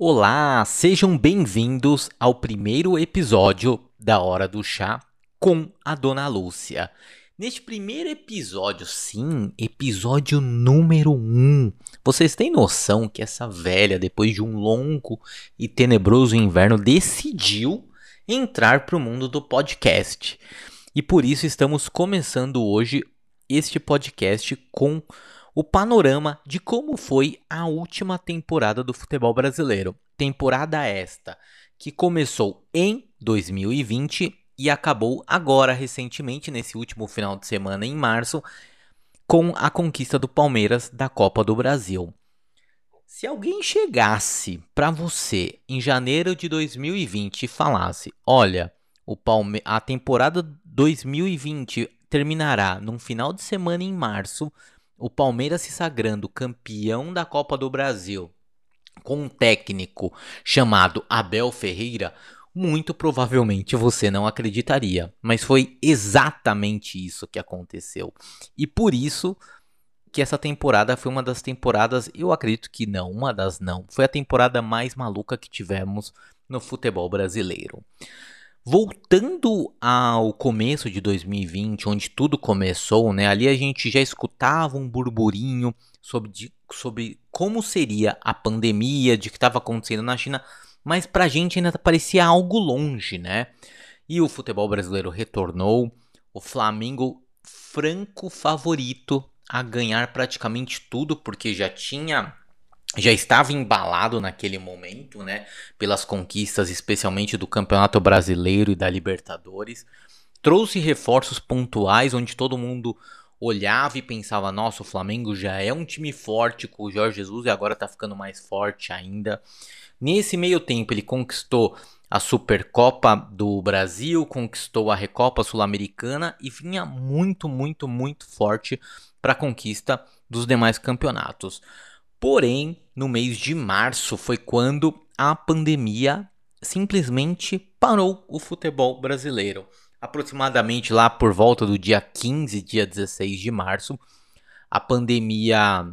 Olá, sejam bem-vindos ao primeiro episódio da Hora do Chá com a Dona Lúcia. Neste primeiro episódio, sim, episódio número 1, um, vocês têm noção que essa velha, depois de um longo e tenebroso inverno, decidiu entrar para o mundo do podcast. E por isso estamos começando hoje este podcast com o panorama de como foi a última temporada do futebol brasileiro. Temporada esta que começou em 2020 e acabou agora recentemente, nesse último final de semana em março, com a conquista do Palmeiras da Copa do Brasil. Se alguém chegasse para você em janeiro de 2020 e falasse: "Olha, o Palme a temporada 2020 terminará num final de semana em março o Palmeiras se sagrando campeão da Copa do Brasil com um técnico chamado Abel Ferreira, muito provavelmente você não acreditaria. Mas foi exatamente isso que aconteceu. E por isso que essa temporada foi uma das temporadas, eu acredito que não, uma das não, foi a temporada mais maluca que tivemos no futebol brasileiro. Voltando ao começo de 2020, onde tudo começou, né? Ali a gente já escutava um burburinho sobre, sobre como seria a pandemia, de que estava acontecendo na China, mas pra gente ainda parecia algo longe, né? E o futebol brasileiro retornou, o Flamengo franco favorito a ganhar praticamente tudo, porque já tinha já estava embalado naquele momento, né, pelas conquistas, especialmente do Campeonato Brasileiro e da Libertadores. Trouxe reforços pontuais onde todo mundo olhava e pensava: nossa, o Flamengo já é um time forte com o Jorge Jesus e agora está ficando mais forte ainda. Nesse meio tempo, ele conquistou a Supercopa do Brasil, conquistou a Recopa Sul-Americana e vinha muito, muito, muito forte para a conquista dos demais campeonatos. Porém, no mês de março foi quando a pandemia simplesmente parou o futebol brasileiro. Aproximadamente lá por volta do dia 15, dia 16 de março, a pandemia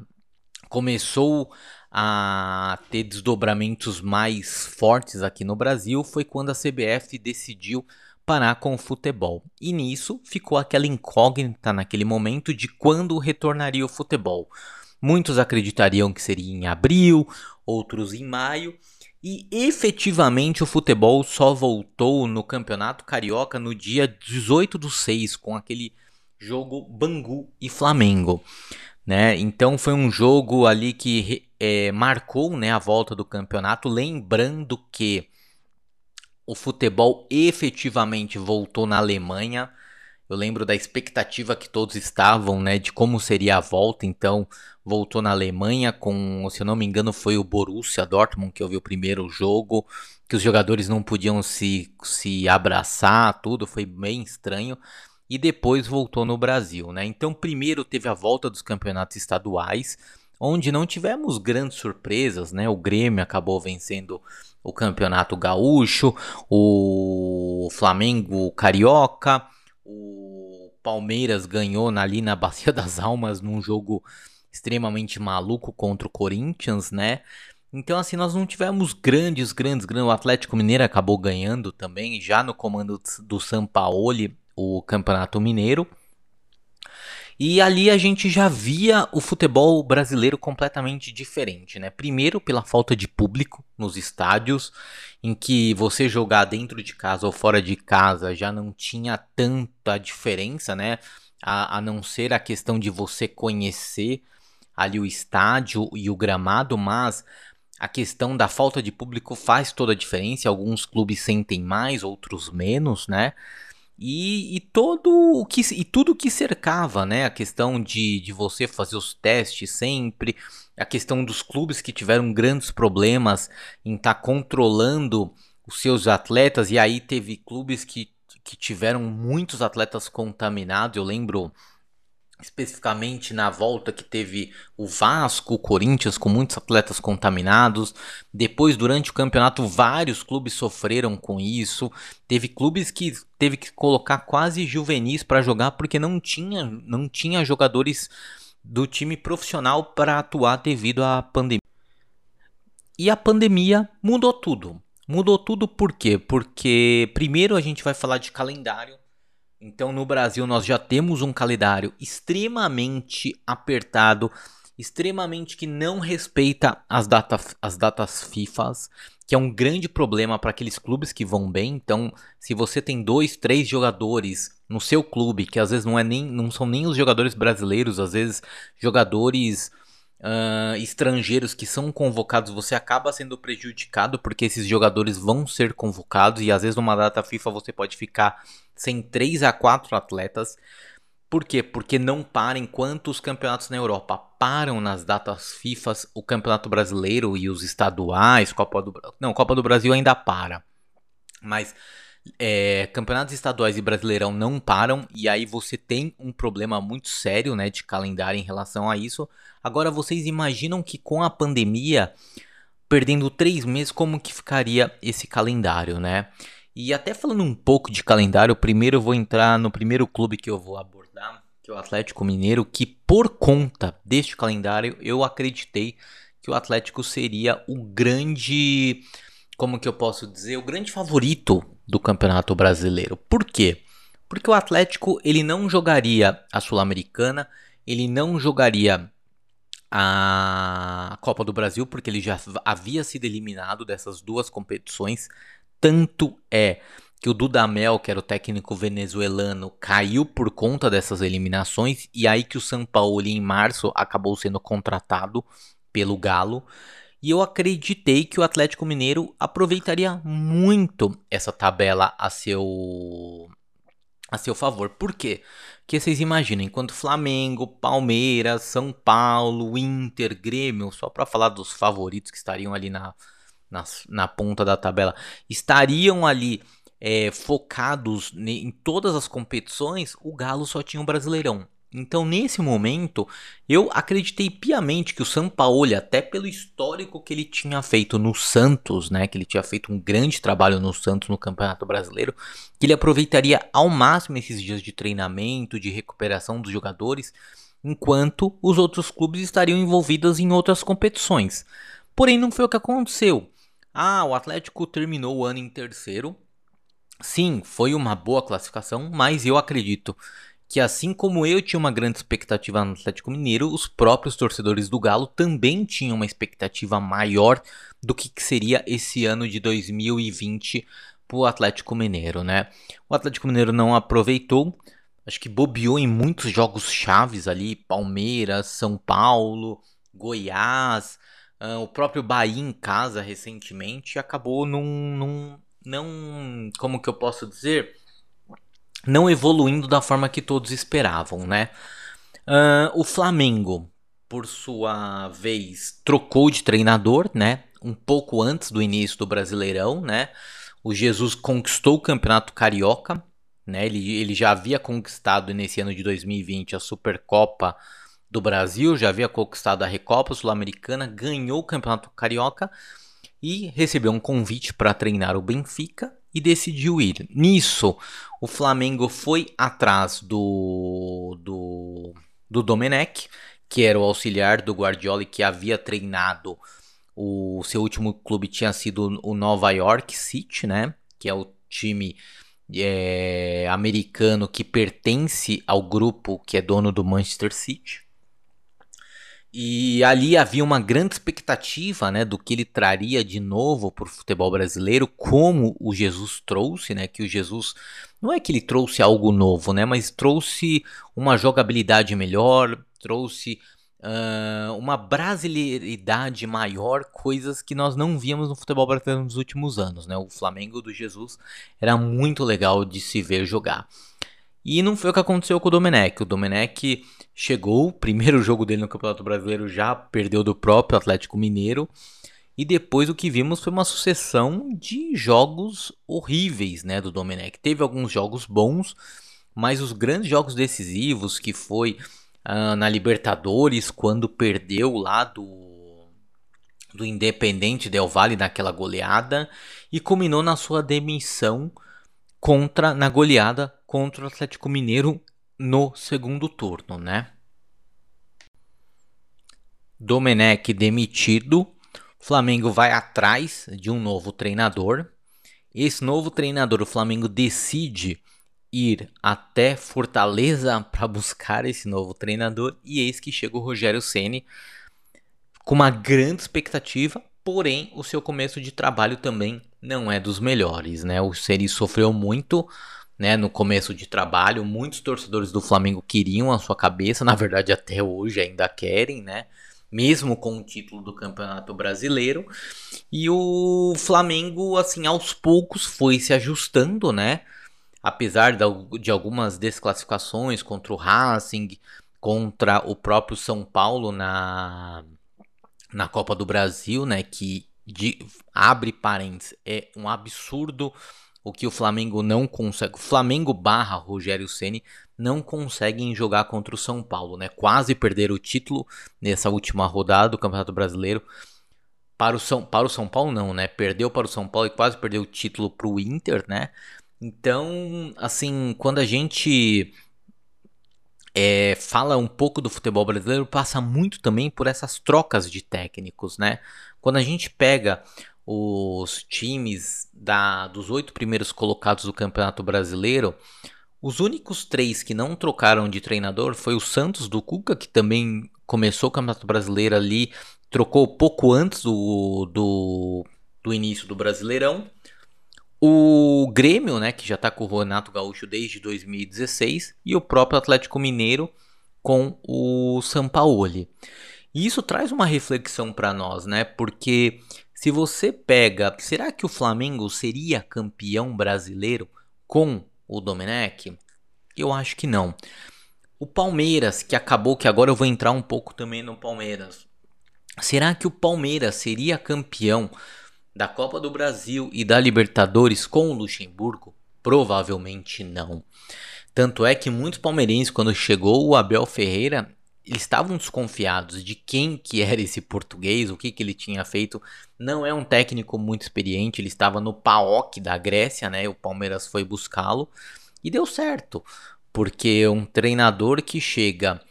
começou a ter desdobramentos mais fortes aqui no Brasil. Foi quando a CBF decidiu parar com o futebol. E nisso ficou aquela incógnita naquele momento de quando retornaria o futebol. Muitos acreditariam que seria em abril, outros em maio. E efetivamente o futebol só voltou no Campeonato Carioca no dia 18 do 6, com aquele jogo Bangu e Flamengo. Né? Então foi um jogo ali que é, marcou né, a volta do campeonato, lembrando que o futebol efetivamente voltou na Alemanha. Eu lembro da expectativa que todos estavam, né, de como seria a volta. Então, voltou na Alemanha com, se eu não me engano, foi o Borussia Dortmund que eu vi o primeiro jogo, que os jogadores não podiam se, se abraçar, tudo foi bem estranho. E depois voltou no Brasil, né? Então, primeiro teve a volta dos campeonatos estaduais, onde não tivemos grandes surpresas, né? O Grêmio acabou vencendo o Campeonato Gaúcho, o Flamengo Carioca, o Palmeiras ganhou ali na Bacia das Almas num jogo extremamente maluco contra o Corinthians, né? Então, assim, nós não tivemos grandes, grandes, grandes. O Atlético Mineiro acabou ganhando também, já no comando do Sampaoli, o Campeonato Mineiro. E ali a gente já via o futebol brasileiro completamente diferente, né? Primeiro pela falta de público nos estádios, em que você jogar dentro de casa ou fora de casa já não tinha tanta diferença, né? A, a não ser a questão de você conhecer ali o estádio e o gramado, mas a questão da falta de público faz toda a diferença. Alguns clubes sentem mais, outros menos, né? E, e, todo o que e tudo que cercava, né? A questão de, de você fazer os testes sempre, a questão dos clubes que tiveram grandes problemas em estar tá controlando os seus atletas, e aí teve clubes que, que tiveram muitos atletas contaminados. Eu lembro especificamente na volta que teve o Vasco, o Corinthians com muitos atletas contaminados. Depois, durante o campeonato, vários clubes sofreram com isso. Teve clubes que teve que colocar quase juvenis para jogar porque não tinha, não tinha jogadores do time profissional para atuar devido à pandemia. E a pandemia mudou tudo. Mudou tudo por quê? Porque primeiro a gente vai falar de calendário. Então no Brasil nós já temos um calendário extremamente apertado, extremamente que não respeita as, data, as datas FIFAs, que é um grande problema para aqueles clubes que vão bem. Então, se você tem dois, três jogadores no seu clube, que às vezes não, é nem, não são nem os jogadores brasileiros, às vezes jogadores uh, estrangeiros que são convocados, você acaba sendo prejudicado porque esses jogadores vão ser convocados e às vezes numa data FIFA você pode ficar sem 3 a 4 atletas. Por quê? Porque não para enquanto os campeonatos na Europa param nas datas FIFA, o Campeonato Brasileiro e os estaduais, Copa do Não, Copa do Brasil ainda para. Mas é, campeonatos estaduais e brasileirão não param e aí você tem um problema muito sério né, de calendário em relação a isso. Agora vocês imaginam que com a pandemia, perdendo três meses, como que ficaria esse calendário, né? E até falando um pouco de calendário, primeiro eu vou entrar no primeiro clube que eu vou abordar, que o Atlético Mineiro, que por conta deste calendário eu acreditei que o Atlético seria o grande, como que eu posso dizer, o grande favorito do Campeonato Brasileiro. Por quê? Porque o Atlético ele não jogaria a Sul-Americana, ele não jogaria a Copa do Brasil, porque ele já havia sido eliminado dessas duas competições. Tanto é que o Dudamel, que era o técnico venezuelano, caiu por conta dessas eliminações, e aí que o São Paulo, em março, acabou sendo contratado pelo Galo. E eu acreditei que o Atlético Mineiro aproveitaria muito essa tabela a seu a seu favor. Por quê? Porque vocês imaginam, enquanto Flamengo, Palmeiras, São Paulo, Inter, Grêmio, só para falar dos favoritos que estariam ali na, na, na ponta da tabela, estariam ali é, focados em todas as competições, o Galo só tinha o um Brasileirão. Então, nesse momento, eu acreditei piamente que o Sampaoli, até pelo histórico que ele tinha feito no Santos, né, que ele tinha feito um grande trabalho no Santos no Campeonato Brasileiro, que ele aproveitaria ao máximo esses dias de treinamento, de recuperação dos jogadores, enquanto os outros clubes estariam envolvidos em outras competições. Porém, não foi o que aconteceu. Ah, o Atlético terminou o ano em terceiro. Sim, foi uma boa classificação, mas eu acredito que assim como eu tinha uma grande expectativa no Atlético Mineiro, os próprios torcedores do Galo também tinham uma expectativa maior do que seria esse ano de 2020 para o Atlético Mineiro, né? O Atlético Mineiro não aproveitou, acho que bobeou em muitos jogos chaves ali, Palmeiras, São Paulo, Goiás, uh, o próprio Bahia em casa recentemente, acabou num, não, como que eu posso dizer, não evoluindo da forma que todos esperavam, né? Uh, o Flamengo, por sua vez, trocou de treinador, né? Um pouco antes do início do Brasileirão, né? O Jesus conquistou o Campeonato Carioca, né? Ele, ele já havia conquistado nesse ano de 2020 a Supercopa do Brasil, já havia conquistado a Recopa Sul-Americana, ganhou o Campeonato Carioca e recebeu um convite para treinar o Benfica e decidiu ir. Nisso, o Flamengo foi atrás do, do, do Domenech, que era o auxiliar do Guardiola e que havia treinado o seu último clube tinha sido o Nova York City, né? Que é o time é, americano que pertence ao grupo que é dono do Manchester City. E ali havia uma grande expectativa, né, do que ele traria de novo para o futebol brasileiro, como o Jesus trouxe, né, que o Jesus não é que ele trouxe algo novo, né, mas trouxe uma jogabilidade melhor, trouxe uh, uma brasileiridade maior, coisas que nós não víamos no futebol brasileiro nos últimos anos, né. O Flamengo do Jesus era muito legal de se ver jogar. E não foi o que aconteceu com o Domenech. O Domenech chegou, primeiro jogo dele no Campeonato Brasileiro já perdeu do próprio Atlético Mineiro. E depois o que vimos foi uma sucessão de jogos horríveis, né, do Domenech. Teve alguns jogos bons, mas os grandes jogos decisivos que foi uh, na Libertadores quando perdeu lá do do Independente Del Valle naquela goleada e culminou na sua demissão contra na goleada contra o Atlético Mineiro no segundo turno, né? Domenech demitido, Flamengo vai atrás de um novo treinador. Esse novo treinador, o Flamengo decide ir até Fortaleza para buscar esse novo treinador e eis que chega o Rogério Ceni com uma grande expectativa, porém o seu começo de trabalho também não é dos melhores, né? O Ceni sofreu muito, né, no começo de trabalho, muitos torcedores do Flamengo queriam a sua cabeça, na verdade até hoje ainda querem, né? Mesmo com o título do Campeonato Brasileiro, e o Flamengo assim aos poucos foi se ajustando, né? Apesar de algumas desclassificações contra o Racing, contra o próprio São Paulo na na Copa do Brasil, né? Que de, abre parênteses, é um absurdo o que o Flamengo não consegue. O Flamengo barra Rogério Ceni não conseguem jogar contra o São Paulo, né? Quase perderam o título nessa última rodada do Campeonato Brasileiro. Para o São, para o São Paulo não, né? Perdeu para o São Paulo e quase perdeu o título para o Inter, né? Então, assim, quando a gente é, fala um pouco do futebol brasileiro, passa muito também por essas trocas de técnicos, né? Quando a gente pega os times da, dos oito primeiros colocados do Campeonato Brasileiro, os únicos três que não trocaram de treinador foi o Santos do Cuca, que também começou o Campeonato Brasileiro ali, trocou pouco antes do, do, do início do Brasileirão. O Grêmio, né, que já está com o Renato Gaúcho desde 2016, e o próprio Atlético Mineiro com o Sampaoli. E isso traz uma reflexão para nós, né? Porque se você pega, será que o Flamengo seria campeão brasileiro com o Domenech? Eu acho que não. O Palmeiras, que acabou, que agora eu vou entrar um pouco também no Palmeiras. Será que o Palmeiras seria campeão da Copa do Brasil e da Libertadores com o Luxemburgo? Provavelmente não. Tanto é que muitos palmeirenses, quando chegou o Abel Ferreira, eles estavam desconfiados de quem que era esse português, o que, que ele tinha feito. Não é um técnico muito experiente, ele estava no PAOK da Grécia, né? O Palmeiras foi buscá-lo e deu certo, porque um treinador que chega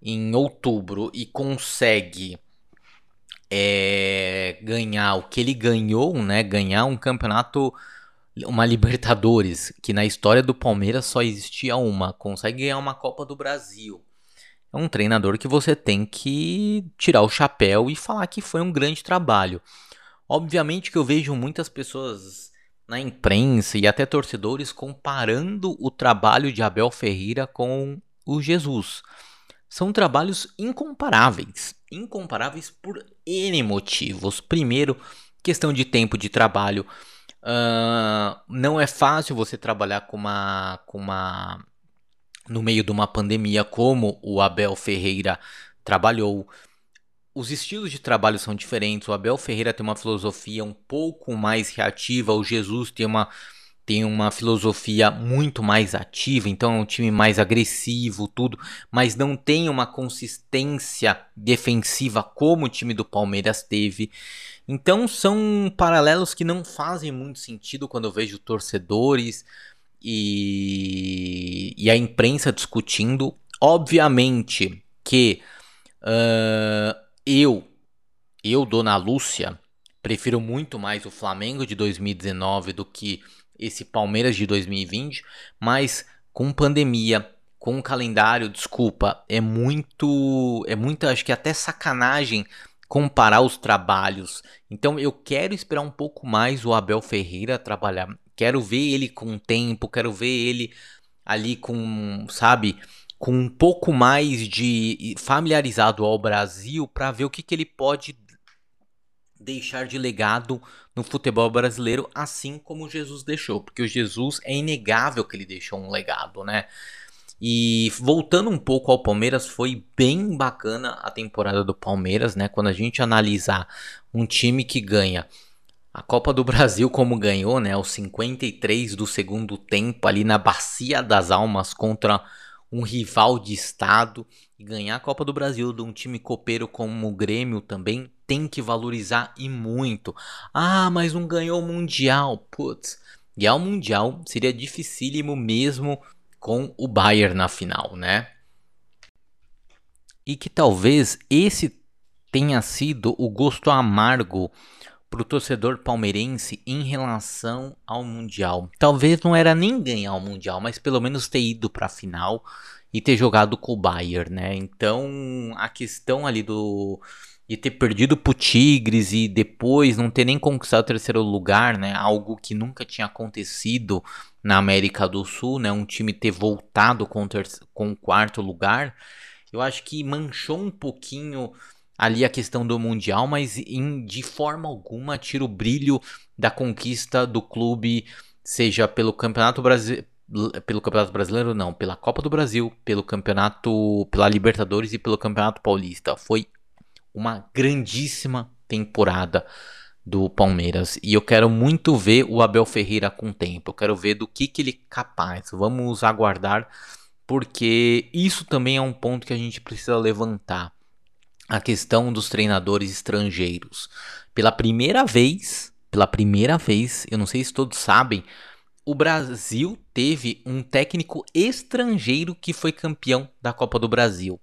em outubro e consegue é, ganhar o que ele ganhou, né? Ganhar um campeonato, uma Libertadores, que na história do Palmeiras só existia uma. Consegue ganhar uma Copa do Brasil. É um treinador que você tem que tirar o chapéu e falar que foi um grande trabalho. Obviamente que eu vejo muitas pessoas na imprensa e até torcedores comparando o trabalho de Abel Ferreira com o Jesus. São trabalhos incomparáveis incomparáveis por N motivos. Primeiro, questão de tempo de trabalho. Uh, não é fácil você trabalhar com uma, com uma. No meio de uma pandemia como o Abel Ferreira trabalhou. Os estilos de trabalho são diferentes. O Abel Ferreira tem uma filosofia um pouco mais reativa. O Jesus tem uma tem uma filosofia muito mais ativa, então é um time mais agressivo, tudo, mas não tem uma consistência defensiva como o time do Palmeiras teve. Então são paralelos que não fazem muito sentido quando eu vejo torcedores e, e a imprensa discutindo. Obviamente que uh, eu, eu, Dona Lúcia, prefiro muito mais o Flamengo de 2019 do que esse Palmeiras de 2020, mas com pandemia, com calendário, desculpa, é muito, é muito, acho que até sacanagem comparar os trabalhos. Então eu quero esperar um pouco mais o Abel Ferreira trabalhar. Quero ver ele com tempo, quero ver ele ali com, sabe, com um pouco mais de familiarizado ao Brasil para ver o que, que ele pode deixar de legado no futebol brasileiro, assim como Jesus deixou, porque o Jesus é inegável que ele deixou um legado, né? E voltando um pouco ao Palmeiras, foi bem bacana a temporada do Palmeiras, né? Quando a gente analisar um time que ganha a Copa do Brasil como ganhou, né? Os 53 do segundo tempo ali na Bacia das Almas contra um rival de estado e ganhar a Copa do Brasil de um time copeiro como o Grêmio também tem que valorizar e muito. Ah, mas não ganhou o Mundial. Putz, ganhar o Mundial seria dificílimo mesmo com o Bayern na final, né? E que talvez esse tenha sido o gosto amargo para o torcedor palmeirense em relação ao Mundial. Talvez não era nem ganhar o Mundial, mas pelo menos ter ido para a final e ter jogado com o Bayern, né? Então a questão ali do de ter perdido pro Tigres e depois não ter nem conquistado o terceiro lugar, né? Algo que nunca tinha acontecido na América do Sul, né? Um time ter voltado com o, com o quarto lugar, eu acho que manchou um pouquinho ali a questão do Mundial, mas em, de forma alguma tira o brilho da conquista do clube, seja pelo Campeonato Brasileiro. Pelo Campeonato Brasileiro, não, pela Copa do Brasil, pelo Campeonato, pela Libertadores e pelo Campeonato Paulista. Foi uma grandíssima temporada do Palmeiras e eu quero muito ver o Abel Ferreira com o tempo. Eu quero ver do que, que ele é capaz. Vamos aguardar, porque isso também é um ponto que a gente precisa levantar a questão dos treinadores estrangeiros. Pela primeira vez, pela primeira vez, eu não sei se todos sabem, o Brasil teve um técnico estrangeiro que foi campeão da Copa do Brasil.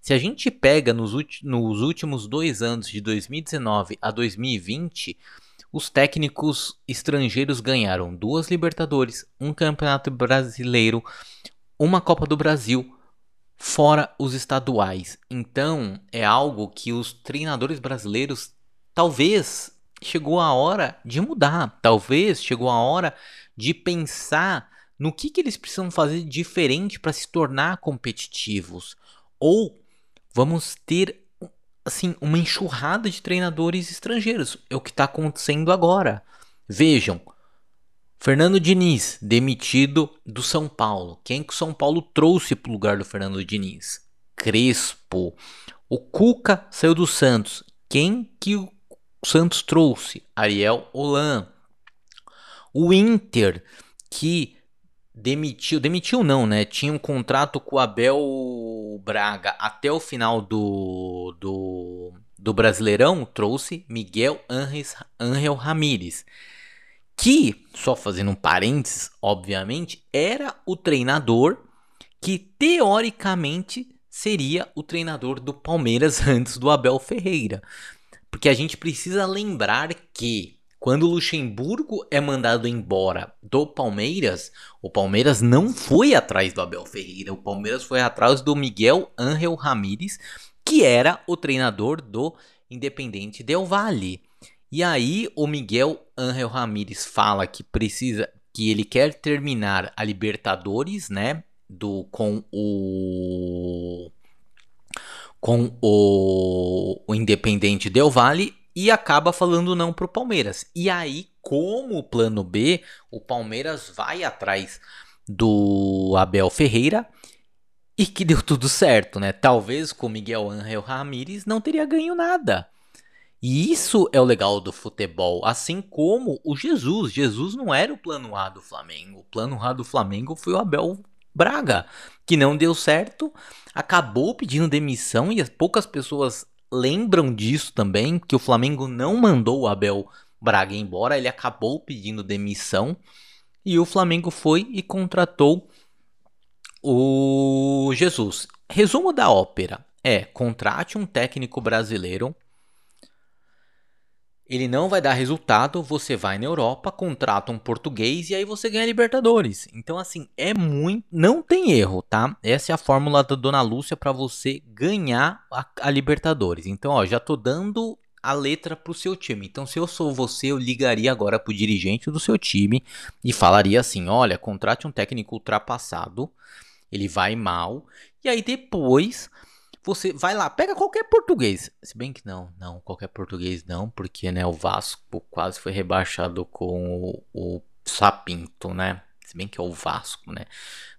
Se a gente pega nos, nos últimos dois anos, de 2019 a 2020, os técnicos estrangeiros ganharam duas Libertadores, um Campeonato Brasileiro, uma Copa do Brasil, fora os estaduais. Então, é algo que os treinadores brasileiros talvez chegou a hora de mudar, talvez chegou a hora de pensar no que, que eles precisam fazer diferente para se tornar competitivos ou vamos ter assim uma enxurrada de treinadores estrangeiros. É o que está acontecendo agora. Vejam, Fernando Diniz, demitido do São Paulo. Quem que o São Paulo trouxe para o lugar do Fernando Diniz? Crespo. O Cuca saiu do Santos. Quem que o Santos trouxe? Ariel Holan. O Inter, que demitiu, demitiu não, né? Tinha um contrato com o Abel Braga até o final do, do, do Brasileirão, trouxe Miguel Angel Ramírez que, só fazendo um parênteses, obviamente, era o treinador que teoricamente seria o treinador do Palmeiras antes do Abel Ferreira. Porque a gente precisa lembrar que quando o Luxemburgo é mandado embora do Palmeiras, o Palmeiras não foi atrás do Abel Ferreira, o Palmeiras foi atrás do Miguel Ángel Ramírez, que era o treinador do Independente Del Valle. E aí o Miguel Ángel Ramírez fala que precisa que ele quer terminar a Libertadores, né, do com o com o, o Independente Del Valle e acaba falando não pro Palmeiras. E aí, como plano B, o Palmeiras vai atrás do Abel Ferreira e que deu tudo certo, né? Talvez com Miguel Ángel Ramírez não teria ganho nada. E isso é o legal do futebol, assim como o Jesus. Jesus não era o plano A do Flamengo. O plano A do Flamengo foi o Abel Braga, que não deu certo, acabou pedindo demissão e poucas pessoas lembram disso também, que o Flamengo não mandou o Abel Braga embora, ele acabou pedindo demissão e o Flamengo foi e contratou o Jesus. Resumo da ópera é: contrate um técnico brasileiro ele não vai dar resultado, você vai na Europa, contrata um português e aí você ganha Libertadores. Então, assim, é muito. Não tem erro, tá? Essa é a fórmula da Dona Lúcia para você ganhar a, a, Libertadores. Então, ó, já tô dando a letra pro seu time. Então, se eu sou você, eu ligaria agora pro dirigente do seu time e falaria assim: olha, contrate um técnico ultrapassado, ele vai mal, e aí depois você vai lá, pega qualquer português. Se bem que não, não, qualquer português não, porque né, o Vasco quase foi rebaixado com o, o Sapinto, né? Se bem que é o Vasco, né?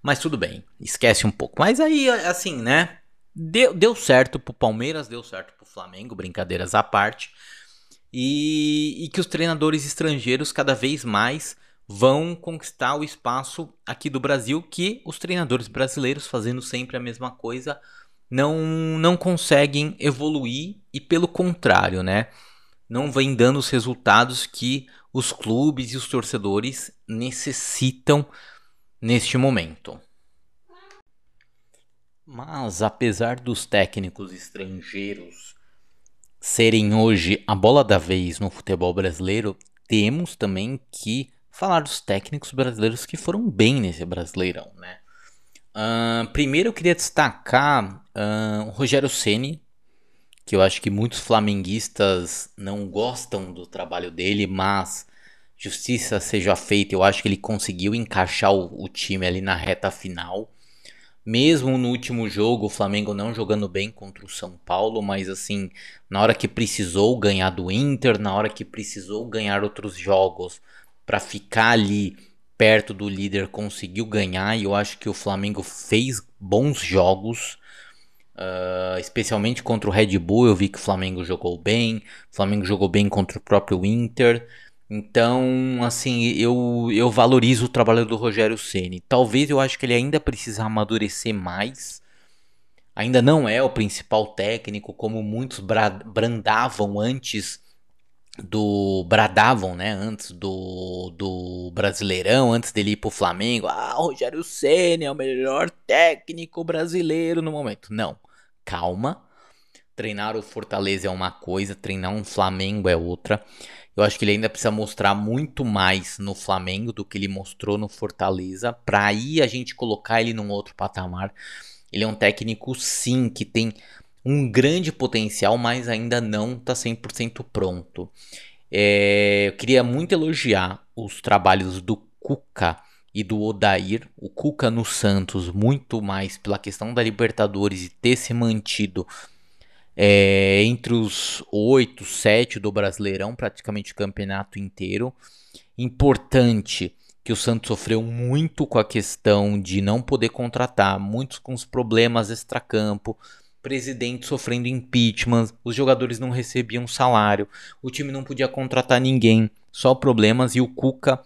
Mas tudo bem, esquece um pouco. Mas aí, assim, né? Deu, deu certo pro Palmeiras, deu certo pro Flamengo, brincadeiras à parte. E, e que os treinadores estrangeiros cada vez mais vão conquistar o espaço aqui do Brasil que os treinadores brasileiros fazendo sempre a mesma coisa não, não conseguem evoluir e, pelo contrário, né, não vem dando os resultados que os clubes e os torcedores necessitam neste momento. Mas, apesar dos técnicos estrangeiros serem hoje a bola da vez no futebol brasileiro, temos também que falar dos técnicos brasileiros que foram bem nesse Brasileirão, né? Primeiro eu queria destacar uh, o Rogério Ceni, que eu acho que muitos flamenguistas não gostam do trabalho dele, mas justiça seja feita, eu acho que ele conseguiu encaixar o, o time ali na reta final. Mesmo no último jogo, o Flamengo não jogando bem contra o São Paulo, mas assim, na hora que precisou ganhar do Inter, na hora que precisou ganhar outros jogos para ficar ali perto do líder, conseguiu ganhar. E eu acho que o Flamengo fez bons jogos. Uh, especialmente contra o Red Bull, eu vi que o Flamengo jogou bem. O Flamengo jogou bem contra o próprio Inter. Então, assim, eu, eu valorizo o trabalho do Rogério Ceni. Talvez eu acho que ele ainda precisa amadurecer mais. Ainda não é o principal técnico, como muitos brandavam antes do bradavam, né, antes do, do Brasileirão, antes dele ir pro Flamengo. Ah, o Rogério Ceni é o melhor técnico brasileiro no momento. Não calma. Treinar o Fortaleza é uma coisa, treinar um Flamengo é outra. Eu acho que ele ainda precisa mostrar muito mais no Flamengo do que ele mostrou no Fortaleza, para aí a gente colocar ele num outro patamar. Ele é um técnico sim que tem um grande potencial, mas ainda não está 100% pronto. É, eu queria muito elogiar os trabalhos do Cuca e do Odair, o Cuca no Santos, muito mais pela questão da Libertadores e ter se mantido é, entre os oito, sete do Brasileirão, praticamente o campeonato inteiro. Importante que o Santos sofreu muito com a questão de não poder contratar, muitos com os problemas extracampo, presidente sofrendo impeachment, os jogadores não recebiam salário, o time não podia contratar ninguém, só problemas e o Cuca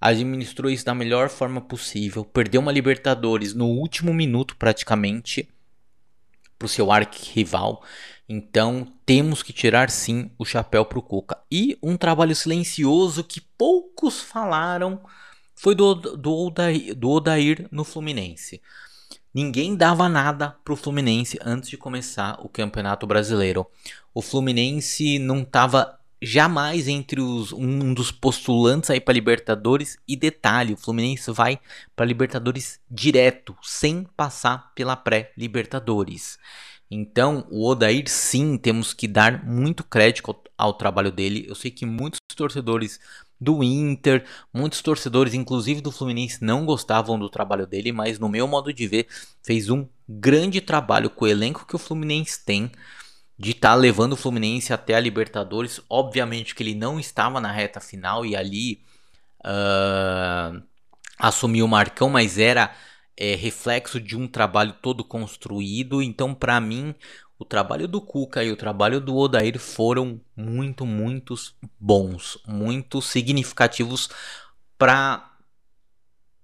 administrou isso da melhor forma possível, perdeu uma Libertadores no último minuto praticamente para o seu arqui-rival. Então temos que tirar sim o chapéu para o Cuca. E um trabalho silencioso que poucos falaram foi do, do, Odair, do Odair no Fluminense. Ninguém dava nada para o Fluminense antes de começar o Campeonato Brasileiro. O Fluminense não estava jamais entre os um dos postulantes aí para Libertadores e detalhe, o Fluminense vai para Libertadores direto, sem passar pela pré-Libertadores. Então, o Odair sim, temos que dar muito crédito ao, ao trabalho dele. Eu sei que muitos torcedores do Inter, muitos torcedores, inclusive do Fluminense, não gostavam do trabalho dele, mas no meu modo de ver, fez um grande trabalho com o elenco que o Fluminense tem de estar tá levando o Fluminense até a Libertadores. Obviamente que ele não estava na reta final e ali uh, assumiu o Marcão, mas era é, reflexo de um trabalho todo construído. Então, para mim, o trabalho do Cuca e o trabalho do Odair foram muito, muito bons, muito significativos para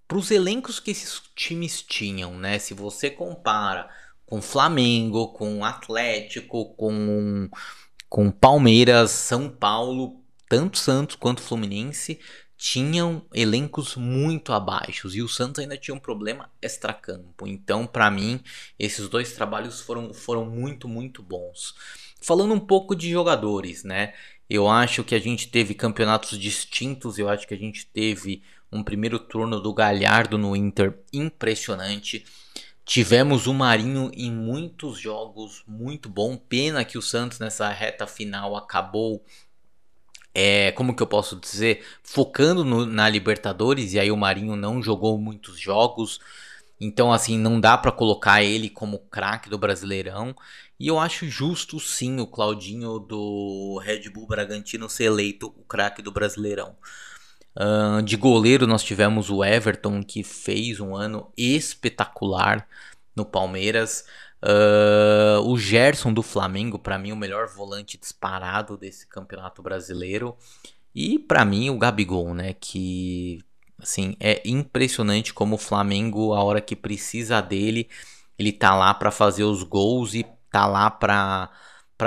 para os elencos que esses times tinham, né? Se você compara com Flamengo, com Atlético, com, com Palmeiras, São Paulo, tanto Santos quanto Fluminense tinham elencos muito abaixo e o Santos ainda tinha um problema extracampo. Então, para mim, esses dois trabalhos foram, foram muito, muito bons. Falando um pouco de jogadores, né? Eu acho que a gente teve campeonatos distintos, eu acho que a gente teve um primeiro turno do Galhardo no Inter impressionante. Tivemos o Marinho em muitos jogos, muito bom. Pena que o Santos nessa reta final acabou, é, como que eu posso dizer, focando no, na Libertadores e aí o Marinho não jogou muitos jogos. Então, assim, não dá para colocar ele como craque do Brasileirão. E eu acho justo, sim, o Claudinho do Red Bull Bragantino ser eleito o craque do Brasileirão. Uh, de goleiro nós tivemos o Everton que fez um ano espetacular no Palmeiras. Uh, o Gerson do Flamengo, para mim, o melhor volante disparado desse campeonato brasileiro. E para mim, o Gabigol, né? Que assim é impressionante como o Flamengo, a hora que precisa dele, ele tá lá para fazer os gols e tá lá para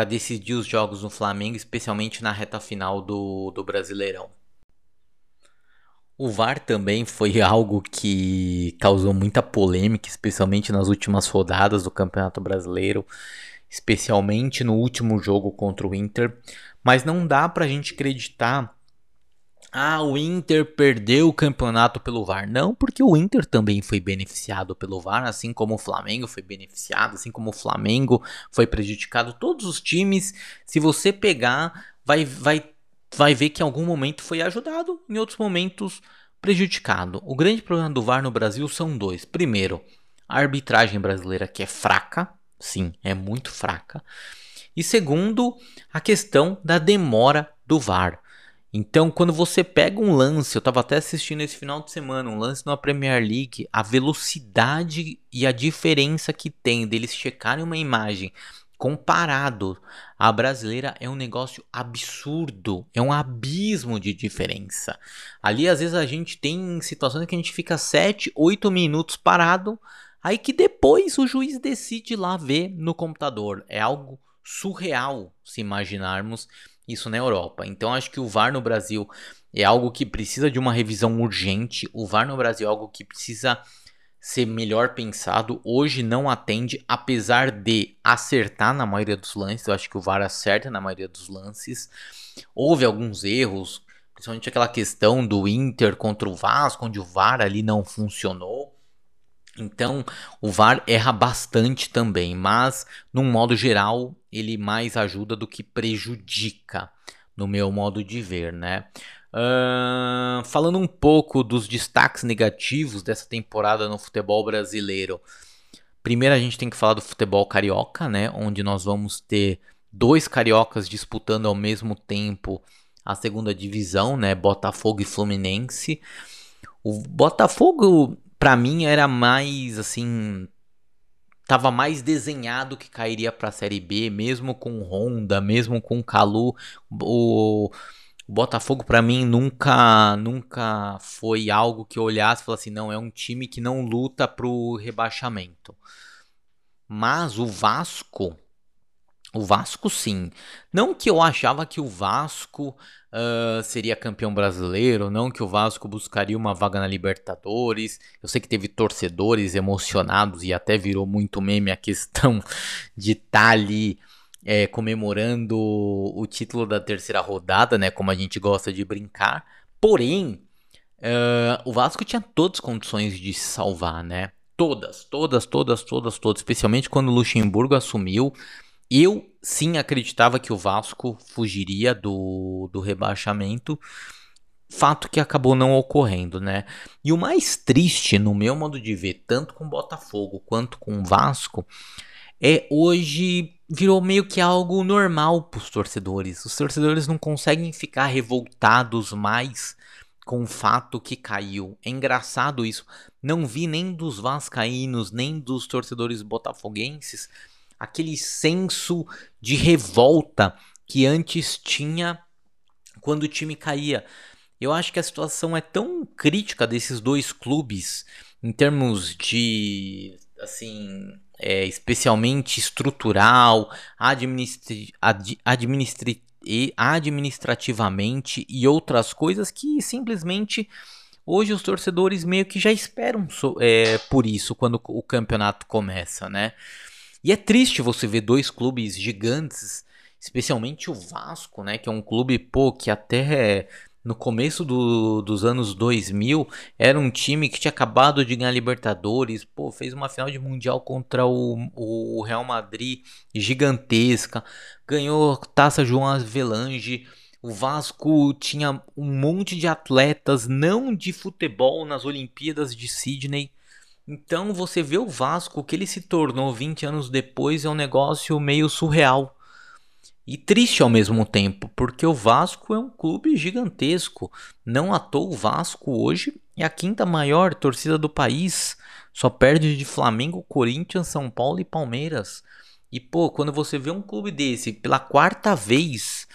decidir os jogos no Flamengo, especialmente na reta final do, do Brasileirão. O VAR também foi algo que causou muita polêmica, especialmente nas últimas rodadas do Campeonato Brasileiro, especialmente no último jogo contra o Inter, mas não dá pra gente acreditar ah, o Inter perdeu o campeonato pelo VAR. Não, porque o Inter também foi beneficiado pelo VAR, assim como o Flamengo foi beneficiado, assim como o Flamengo foi prejudicado. Todos os times, se você pegar, vai, vai, vai ver que em algum momento foi ajudado, em outros momentos prejudicado. O grande problema do VAR no Brasil são dois. Primeiro, a arbitragem brasileira que é fraca, sim, é muito fraca. E segundo, a questão da demora do VAR. Então, quando você pega um lance, eu estava até assistindo esse final de semana, um lance na Premier League, a velocidade e a diferença que tem deles checarem uma imagem comparado à brasileira é um negócio absurdo, é um abismo de diferença. Ali às vezes a gente tem situações que a gente fica 7, 8 minutos parado, aí que depois o juiz decide lá ver no computador. É algo surreal se imaginarmos isso na Europa. Então acho que o VAR no Brasil é algo que precisa de uma revisão urgente. O VAR no Brasil é algo que precisa ser melhor pensado. Hoje não atende, apesar de acertar na maioria dos lances. Eu acho que o VAR acerta na maioria dos lances. Houve alguns erros, principalmente aquela questão do Inter contra o Vasco, onde o VAR ali não funcionou. Então, o VAR erra bastante também, mas num modo geral, ele mais ajuda do que prejudica, no meu modo de ver, né? Uh, falando um pouco dos destaques negativos dessa temporada no futebol brasileiro. Primeiro a gente tem que falar do futebol carioca, né? Onde nós vamos ter dois cariocas disputando ao mesmo tempo a segunda divisão, né? Botafogo e Fluminense. O Botafogo para mim era mais assim, tava mais desenhado que cairia para a Série B, mesmo com Honda, mesmo com Calu, o Botafogo para mim nunca nunca foi algo que eu olhasse e falasse, não, é um time que não luta pro rebaixamento. Mas o Vasco, o Vasco sim. Não que eu achava que o Vasco uh, seria campeão brasileiro, não que o Vasco buscaria uma vaga na Libertadores. Eu sei que teve torcedores emocionados e até virou muito meme a questão de estar tá ali é, comemorando o título da terceira rodada, né? Como a gente gosta de brincar. Porém, uh, o Vasco tinha todas as condições de se salvar, né? Todas, todas, todas, todas, todas. Especialmente quando o Luxemburgo assumiu. Eu sim acreditava que o Vasco fugiria do, do rebaixamento. Fato que acabou não ocorrendo, né? E o mais triste, no meu modo de ver, tanto com Botafogo quanto com o Vasco, é hoje virou meio que algo normal para os torcedores. Os torcedores não conseguem ficar revoltados mais com o fato que caiu. É engraçado isso. Não vi nem dos vascaínos, nem dos torcedores botafoguenses aquele senso de revolta que antes tinha quando o time caía. Eu acho que a situação é tão crítica desses dois clubes em termos de assim é, especialmente estrutural, administri, ad, administri, administrativamente e outras coisas que simplesmente hoje os torcedores meio que já esperam é, por isso quando o campeonato começa, né? E é triste você ver dois clubes gigantes, especialmente o Vasco, né? Que é um clube, pô, que até no começo do, dos anos 2000 era um time que tinha acabado de ganhar Libertadores, pô, fez uma final de Mundial contra o, o Real Madrid gigantesca, ganhou taça João Avelange. O Vasco tinha um monte de atletas não de futebol nas Olimpíadas de Sydney então você vê o Vasco, o que ele se tornou 20 anos depois é um negócio meio surreal. E triste ao mesmo tempo, porque o Vasco é um clube gigantesco. Não à toa o Vasco hoje é a quinta maior torcida do país. Só perde de Flamengo, Corinthians, São Paulo e Palmeiras. E pô, quando você vê um clube desse pela quarta vez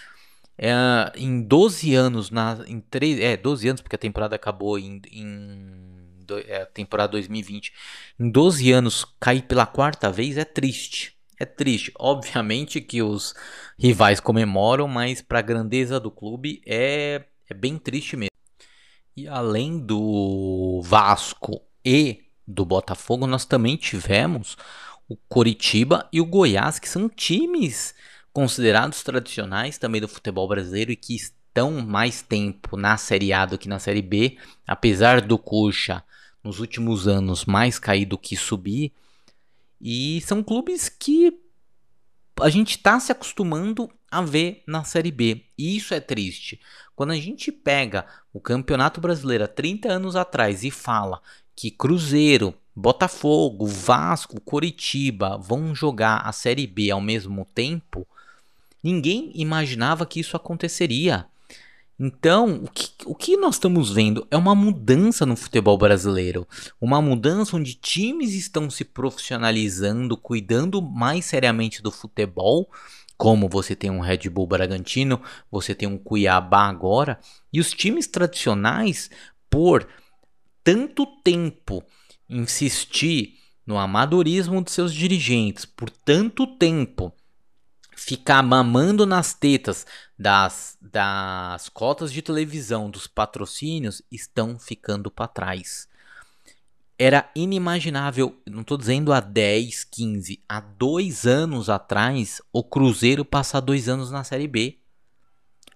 é, em 12 anos, na, em 3, é, 12 anos, porque a temporada acabou em, em é, temporada 2020, em 12 anos cair pela quarta vez é triste. É triste. Obviamente que os rivais comemoram, mas para a grandeza do clube é, é bem triste mesmo. E além do Vasco e do Botafogo, nós também tivemos o Coritiba e o Goiás, que são times considerados tradicionais também do futebol brasileiro e que estão mais tempo na Série A do que na Série B, apesar do Coxa nos últimos anos mais cair do que subir. E são clubes que a gente está se acostumando a ver na Série B. E isso é triste. Quando a gente pega o Campeonato Brasileiro há 30 anos atrás e fala que Cruzeiro, Botafogo, Vasco, Coritiba vão jogar a Série B ao mesmo tempo, ninguém imaginava que isso aconteceria. Então, o que, o que nós estamos vendo é uma mudança no futebol brasileiro. Uma mudança onde times estão se profissionalizando, cuidando mais seriamente do futebol. Como você tem um Red Bull Bragantino, você tem um Cuiabá agora. E os times tradicionais, por tanto tempo insistir no amadorismo de seus dirigentes, por tanto tempo ficar mamando nas tetas das, das cotas de televisão, dos patrocínios, estão ficando para trás. Era inimaginável, não estou dizendo há 10, 15, há dois anos atrás, o Cruzeiro passar dois anos na Série B.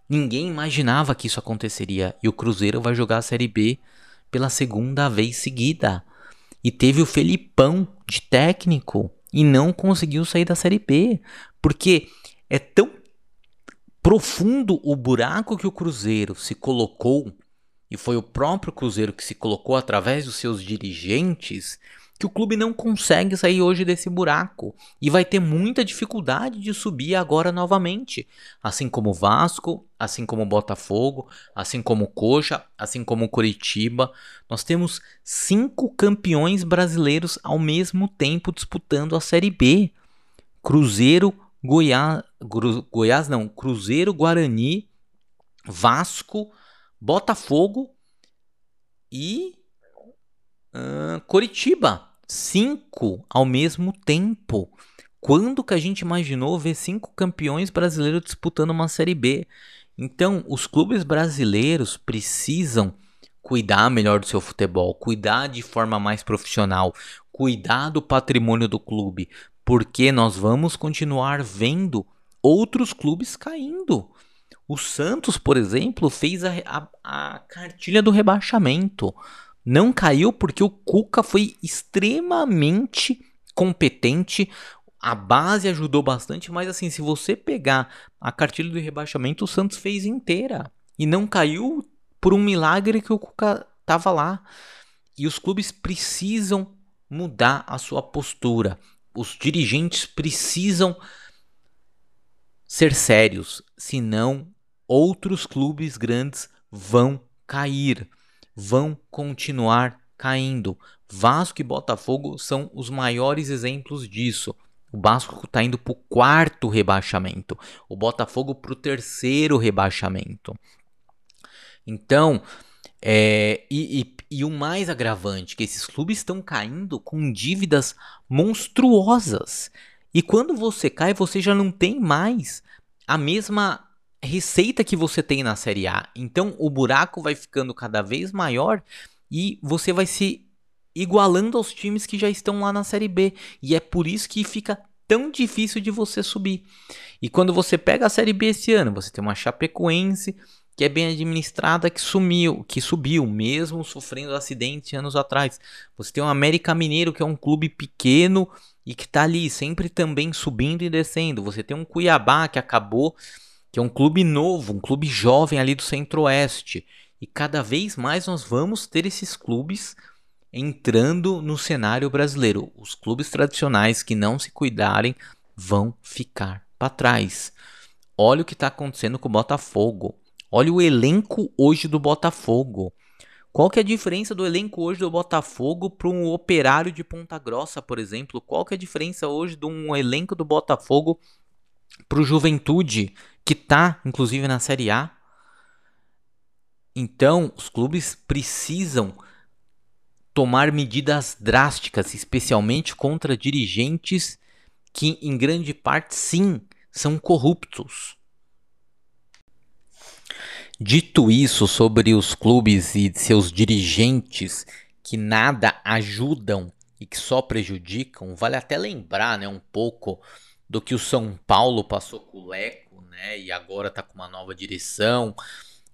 Ninguém imaginava que isso aconteceria. E o Cruzeiro vai jogar a Série B pela segunda vez seguida. E teve o Felipão de técnico e não conseguiu sair da Série B. Porque é tão profundo o buraco que o Cruzeiro se colocou, e foi o próprio Cruzeiro que se colocou através dos seus dirigentes, que o clube não consegue sair hoje desse buraco e vai ter muita dificuldade de subir agora novamente, assim como o Vasco, assim como o Botafogo, assim como o Coxa, assim como o Curitiba. Nós temos cinco campeões brasileiros ao mesmo tempo disputando a Série B. Cruzeiro, Goiás, Goiás não, Cruzeiro, Guarani, Vasco, Botafogo e uh, Coritiba. Cinco ao mesmo tempo. Quando que a gente imaginou ver cinco campeões brasileiros disputando uma Série B? Então, os clubes brasileiros precisam cuidar melhor do seu futebol, cuidar de forma mais profissional, cuidar do patrimônio do clube, porque nós vamos continuar vendo outros clubes caindo. O Santos, por exemplo, fez a, a, a cartilha do rebaixamento. Não caiu porque o Cuca foi extremamente competente. A base ajudou bastante, mas assim, se você pegar a cartilha do rebaixamento, o Santos fez inteira. E não caiu por um milagre que o Cuca estava lá. E os clubes precisam mudar a sua postura. Os dirigentes precisam ser sérios, senão outros clubes grandes vão cair, vão continuar caindo. Vasco e Botafogo são os maiores exemplos disso. O Vasco está indo para o quarto rebaixamento, o Botafogo para o terceiro rebaixamento. Então, é, e, e, e, o mais agravante, que esses clubes estão caindo com dívidas monstruosas. E quando você cai, você já não tem mais a mesma receita que você tem na Série A. Então o buraco vai ficando cada vez maior e você vai se igualando aos times que já estão lá na Série B. E é por isso que fica tão difícil de você subir. E quando você pega a Série B esse ano, você tem uma Chapecoense que é bem administrada que sumiu, que subiu, mesmo sofrendo acidente anos atrás. Você tem o América Mineiro, que é um clube pequeno e que está ali sempre também subindo e descendo. Você tem um Cuiabá que acabou, que é um clube novo, um clube jovem ali do Centro-Oeste. E cada vez mais nós vamos ter esses clubes entrando no cenário brasileiro. Os clubes tradicionais que não se cuidarem vão ficar para trás. Olha o que está acontecendo com o Botafogo. Olha o elenco hoje do Botafogo. Qual que é a diferença do elenco hoje do Botafogo para um operário de Ponta Grossa, por exemplo? Qual que é a diferença hoje de um elenco do Botafogo para o Juventude, que está inclusive na Série A? Então, os clubes precisam tomar medidas drásticas, especialmente contra dirigentes que, em grande parte, sim, são corruptos. Dito isso sobre os clubes e seus dirigentes que nada ajudam e que só prejudicam, vale até lembrar né, um pouco do que o São Paulo passou com o Leco, né? E agora está com uma nova direção.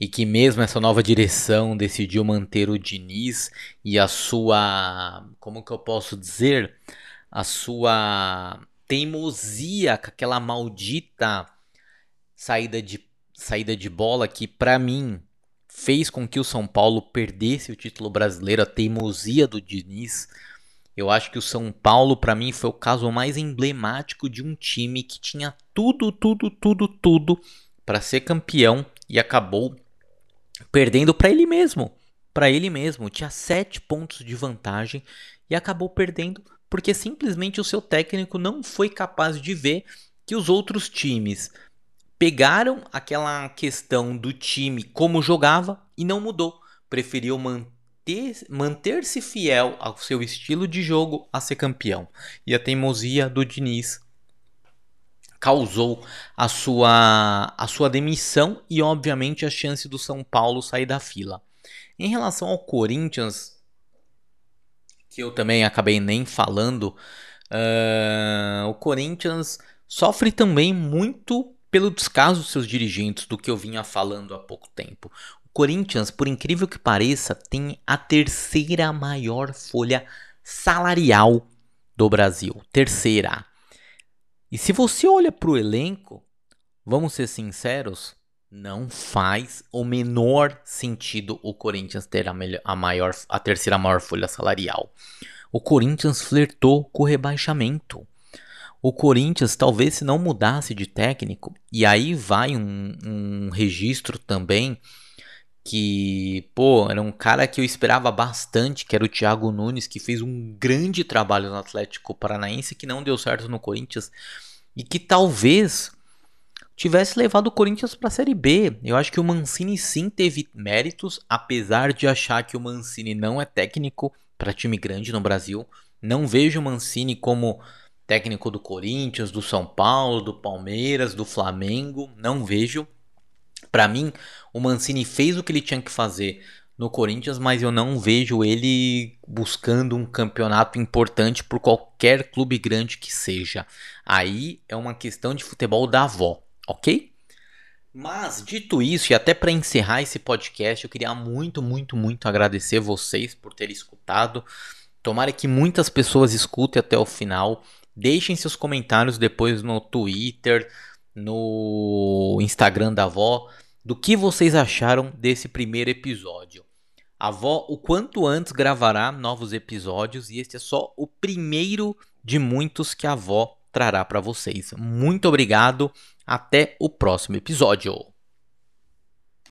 E que mesmo essa nova direção decidiu manter o Diniz e a sua. Como que eu posso dizer? A sua teimosia com aquela maldita saída de, saída de bola que, para mim, fez com que o São Paulo perdesse o título brasileiro, a teimosia do Diniz. Eu acho que o São Paulo, para mim, foi o caso mais emblemático de um time que tinha tudo, tudo, tudo, tudo para ser campeão e acabou perdendo para ele mesmo. Para ele mesmo. Tinha sete pontos de vantagem e acabou perdendo porque simplesmente o seu técnico não foi capaz de ver que os outros times pegaram aquela questão do time como jogava e não mudou. Preferiu manter, manter-se fiel ao seu estilo de jogo a ser campeão. E a teimosia do Diniz causou a sua, a sua demissão e, obviamente, a chance do São Paulo sair da fila. Em relação ao Corinthians, que eu também acabei nem falando, uh, o Corinthians sofre também muito pelo descaso dos seus dirigentes, do que eu vinha falando há pouco tempo. O Corinthians, por incrível que pareça, tem a terceira maior folha salarial do Brasil. Terceira. E se você olha para o elenco, vamos ser sinceros, não faz o menor sentido o Corinthians ter a, melhor, a, maior, a terceira maior folha salarial. O Corinthians flertou com o rebaixamento o Corinthians talvez se não mudasse de técnico, e aí vai um, um registro também que, pô, era um cara que eu esperava bastante, que era o Thiago Nunes, que fez um grande trabalho no Atlético Paranaense, que não deu certo no Corinthians, e que talvez tivesse levado o Corinthians para a Série B. Eu acho que o Mancini sim teve méritos, apesar de achar que o Mancini não é técnico para time grande no Brasil. Não vejo o Mancini como técnico do Corinthians, do São Paulo, do Palmeiras, do Flamengo, não vejo. Para mim, o Mancini fez o que ele tinha que fazer no Corinthians, mas eu não vejo ele buscando um campeonato importante por qualquer clube grande que seja. Aí é uma questão de futebol da avó, ok? Mas dito isso, e até para encerrar esse podcast, eu queria muito, muito, muito agradecer vocês por terem escutado. Tomara que muitas pessoas escutem até o final. Deixem seus comentários depois no Twitter, no Instagram da avó, do que vocês acharam desse primeiro episódio. A avó, o quanto antes, gravará novos episódios e este é só o primeiro de muitos que a avó trará para vocês. Muito obrigado, até o próximo episódio.